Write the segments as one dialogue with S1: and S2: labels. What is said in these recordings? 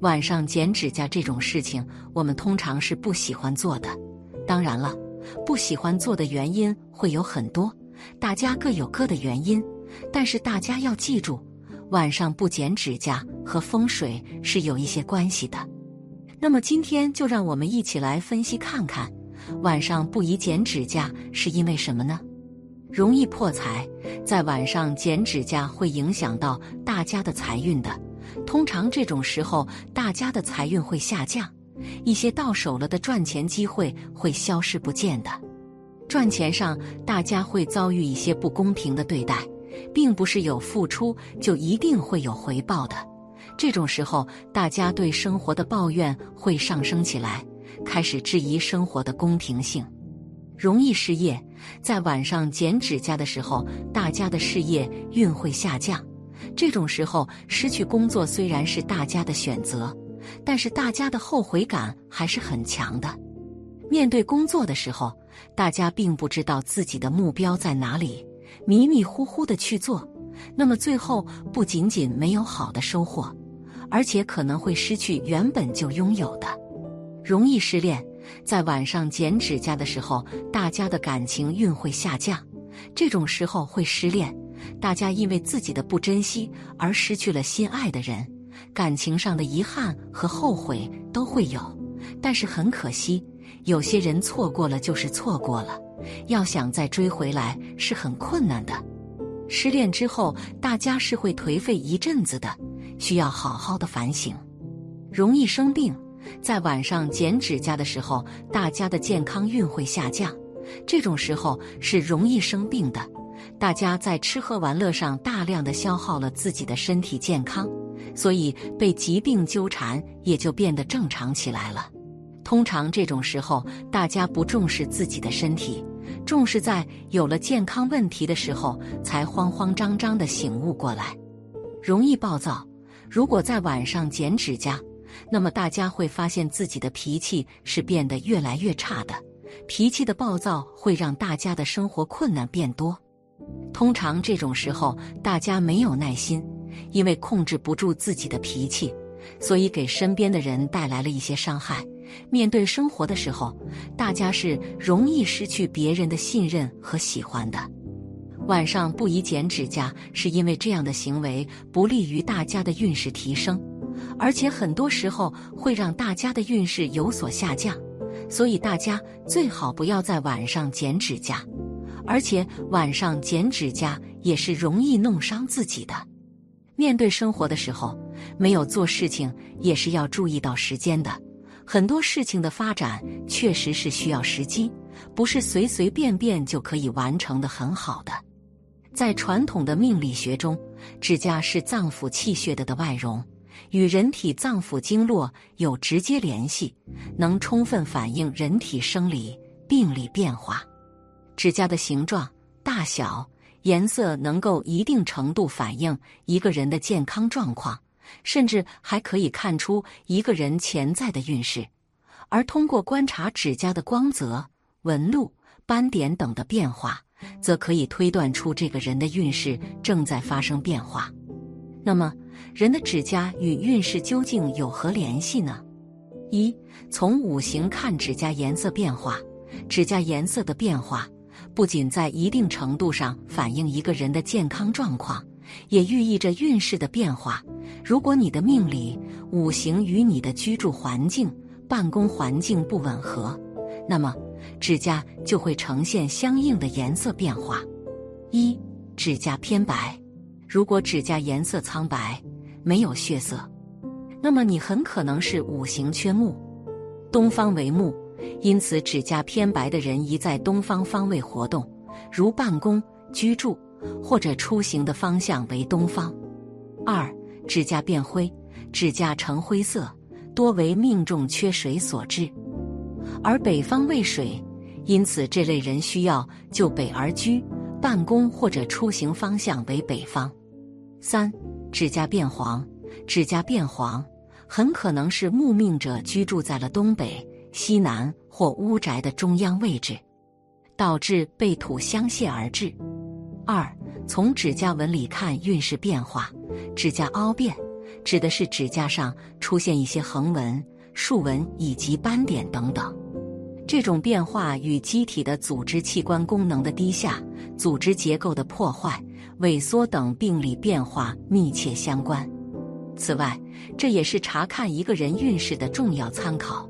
S1: 晚上剪指甲这种事情，我们通常是不喜欢做的。当然了，不喜欢做的原因会有很多，大家各有各的原因。但是大家要记住，晚上不剪指甲和风水是有一些关系的。那么今天就让我们一起来分析看看，晚上不宜剪指甲是因为什么呢？容易破财，在晚上剪指甲会影响到大家的财运的。通常这种时候，大家的财运会下降，一些到手了的赚钱机会会消失不见的。赚钱上，大家会遭遇一些不公平的对待，并不是有付出就一定会有回报的。这种时候，大家对生活的抱怨会上升起来，开始质疑生活的公平性，容易失业。在晚上剪指甲的时候，大家的事业运会下降。这种时候失去工作虽然是大家的选择，但是大家的后悔感还是很强的。面对工作的时候，大家并不知道自己的目标在哪里，迷迷糊糊的去做，那么最后不仅仅没有好的收获，而且可能会失去原本就拥有的。容易失恋，在晚上剪指甲的时候，大家的感情运会下降，这种时候会失恋。大家因为自己的不珍惜而失去了心爱的人，感情上的遗憾和后悔都会有。但是很可惜，有些人错过了就是错过了，要想再追回来是很困难的。失恋之后，大家是会颓废一阵子的，需要好好的反省。容易生病，在晚上剪指甲的时候，大家的健康运会下降，这种时候是容易生病的。大家在吃喝玩乐上大量的消耗了自己的身体健康，所以被疾病纠缠也就变得正常起来了。通常这种时候，大家不重视自己的身体，重视在有了健康问题的时候才慌慌张张的醒悟过来，容易暴躁。如果在晚上剪指甲，那么大家会发现自己的脾气是变得越来越差的。脾气的暴躁会让大家的生活困难变多。通常这种时候，大家没有耐心，因为控制不住自己的脾气，所以给身边的人带来了一些伤害。面对生活的时候，大家是容易失去别人的信任和喜欢的。晚上不宜剪指甲，是因为这样的行为不利于大家的运势提升，而且很多时候会让大家的运势有所下降，所以大家最好不要在晚上剪指甲。而且晚上剪指甲也是容易弄伤自己的。面对生活的时候，没有做事情也是要注意到时间的。很多事情的发展确实是需要时机，不是随随便便就可以完成的很好的。在传统的命理学中，指甲是脏腑气血的的外容，与人体脏腑经络有直接联系，能充分反映人体生理病理变化。指甲的形状、大小、颜色能够一定程度反映一个人的健康状况，甚至还可以看出一个人潜在的运势。而通过观察指甲的光泽、纹路、斑点等的变化，则可以推断出这个人的运势正在发生变化。那么，人的指甲与运势究竟有何联系呢？一、从五行看指甲颜色变化，指甲颜色的变化。不仅在一定程度上反映一个人的健康状况，也寓意着运势的变化。如果你的命里五行与你的居住环境、办公环境不吻合，那么指甲就会呈现相应的颜色变化。一、指甲偏白，如果指甲颜色苍白，没有血色，那么你很可能是五行缺木。东方为木。因此，指甲偏白的人宜在东方方位活动，如办公、居住或者出行的方向为东方。二、指甲变灰，指甲呈灰色，多为命中缺水所致，而北方未水，因此这类人需要就北而居，办公或者出行方向为北方。三、指甲变黄，指甲变黄很可能是木命者居住在了东北、西南或屋宅的中央位置，导致被土相泄而至。二、从指甲纹里看运势变化，指甲凹变。指的是指甲上出现一些横纹、竖纹以及斑点等等，这种变化与机体的组织器官功能的低下、组织结构的破坏、萎缩等病理变化密切相关。此外，这也是查看一个人运势的重要参考。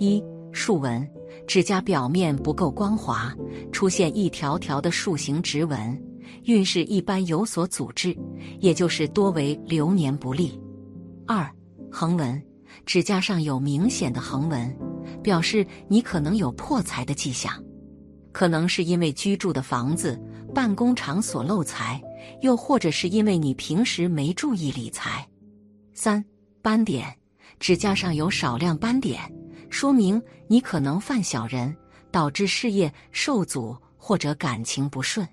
S1: 一、竖纹，指甲表面不够光滑，出现一条条的竖形直纹。运势一般有所阻滞，也就是多为流年不利。二横纹，指甲上有明显的横纹，表示你可能有破财的迹象，可能是因为居住的房子、办公场所漏财，又或者是因为你平时没注意理财。三斑点，指甲上有少量斑点，说明你可能犯小人，导致事业受阻或者感情不顺。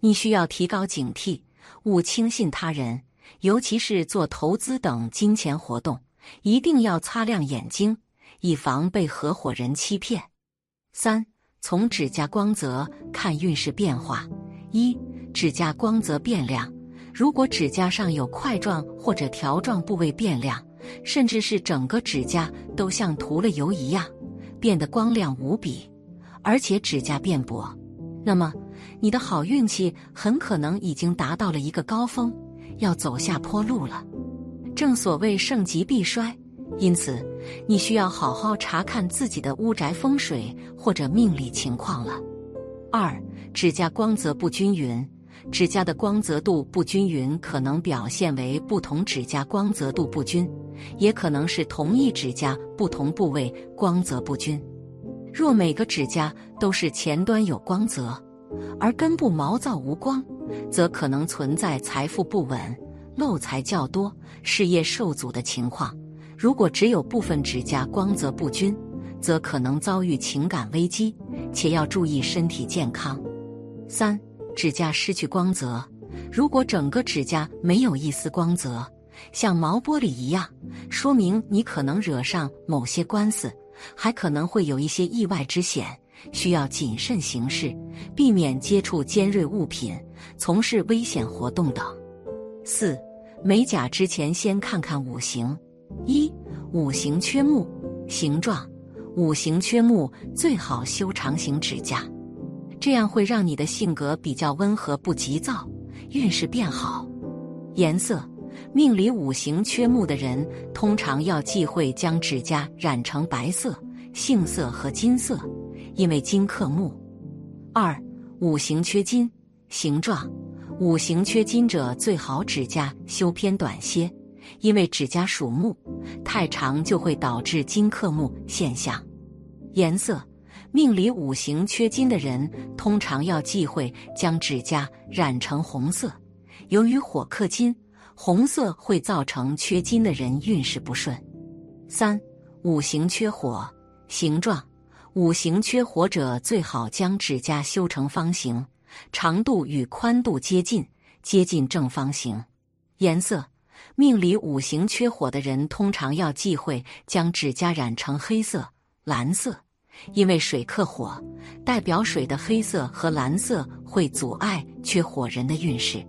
S1: 你需要提高警惕，勿轻信他人，尤其是做投资等金钱活动，一定要擦亮眼睛，以防被合伙人欺骗。三、从指甲光泽看运势变化：一、指甲光泽变亮，如果指甲上有块状或者条状部位变亮，甚至是整个指甲都像涂了油一样，变得光亮无比，而且指甲变薄，那么。你的好运气很可能已经达到了一个高峰，要走下坡路了。正所谓盛极必衰，因此你需要好好查看自己的屋宅风水或者命理情况了。二、指甲光泽不均匀，指甲的光泽度不均匀可能表现为不同指甲光泽度不均，也可能是同一指甲不同部位光泽不均。若每个指甲都是前端有光泽。而根部毛躁无光，则可能存在财富不稳、漏财较多、事业受阻的情况。如果只有部分指甲光泽不均，则可能遭遇情感危机，且要注意身体健康。三、指甲失去光泽，如果整个指甲没有一丝光泽，像毛玻璃一样，说明你可能惹上某些官司，还可能会有一些意外之险。需要谨慎行事，避免接触尖锐物品、从事危险活动等。四、美甲之前先看看五行。一、五行缺木，形状。五行缺木最好修长形指甲，这样会让你的性格比较温和，不急躁，运势变好。颜色，命里五行缺木的人，通常要忌讳将指甲染成白色、杏色和金色。因为金克木，二五行缺金，形状五行缺金者最好指甲修偏短些，因为指甲属木，太长就会导致金克木现象。颜色命里五行缺金的人，通常要忌讳将指甲染成红色，由于火克金，红色会造成缺金的人运势不顺。三五行缺火，形状。五行缺火者，最好将指甲修成方形，长度与宽度接近，接近正方形。颜色，命里五行缺火的人，通常要忌讳将指甲染成黑色、蓝色，因为水克火，代表水的黑色和蓝色会阻碍缺火人的运势。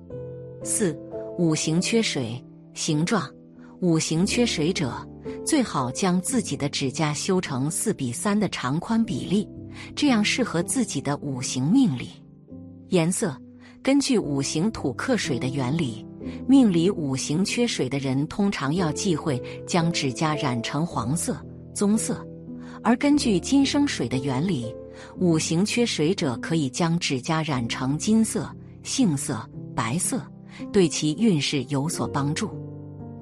S1: 四，五行缺水，形状，五行缺水者。最好将自己的指甲修成四比三的长宽比例，这样适合自己的五行命理。颜色根据五行土克水的原理，命里五行缺水的人通常要忌讳将指甲染成黄色、棕色；而根据金生水的原理，五行缺水者可以将指甲染成金色、杏色、白色，对其运势有所帮助。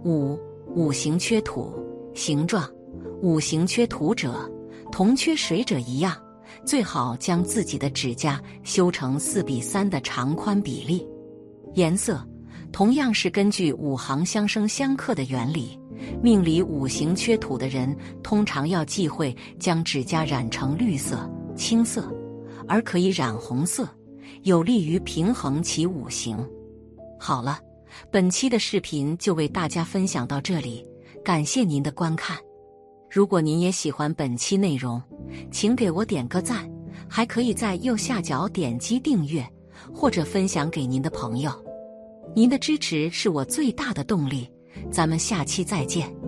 S1: 五五行缺土。形状，五行缺土者，同缺水者一样，最好将自己的指甲修成四比三的长宽比例。颜色，同样是根据五行相生相克的原理，命里五行缺土的人，通常要忌讳将指甲染成绿色、青色，而可以染红色，有利于平衡其五行。好了，本期的视频就为大家分享到这里，感谢您的观看。如果您也喜欢本期内容，请给我点个赞，还可以在右下角点击订阅或者分享给您的朋友。您的支持是我最大的动力。咱们下期再见。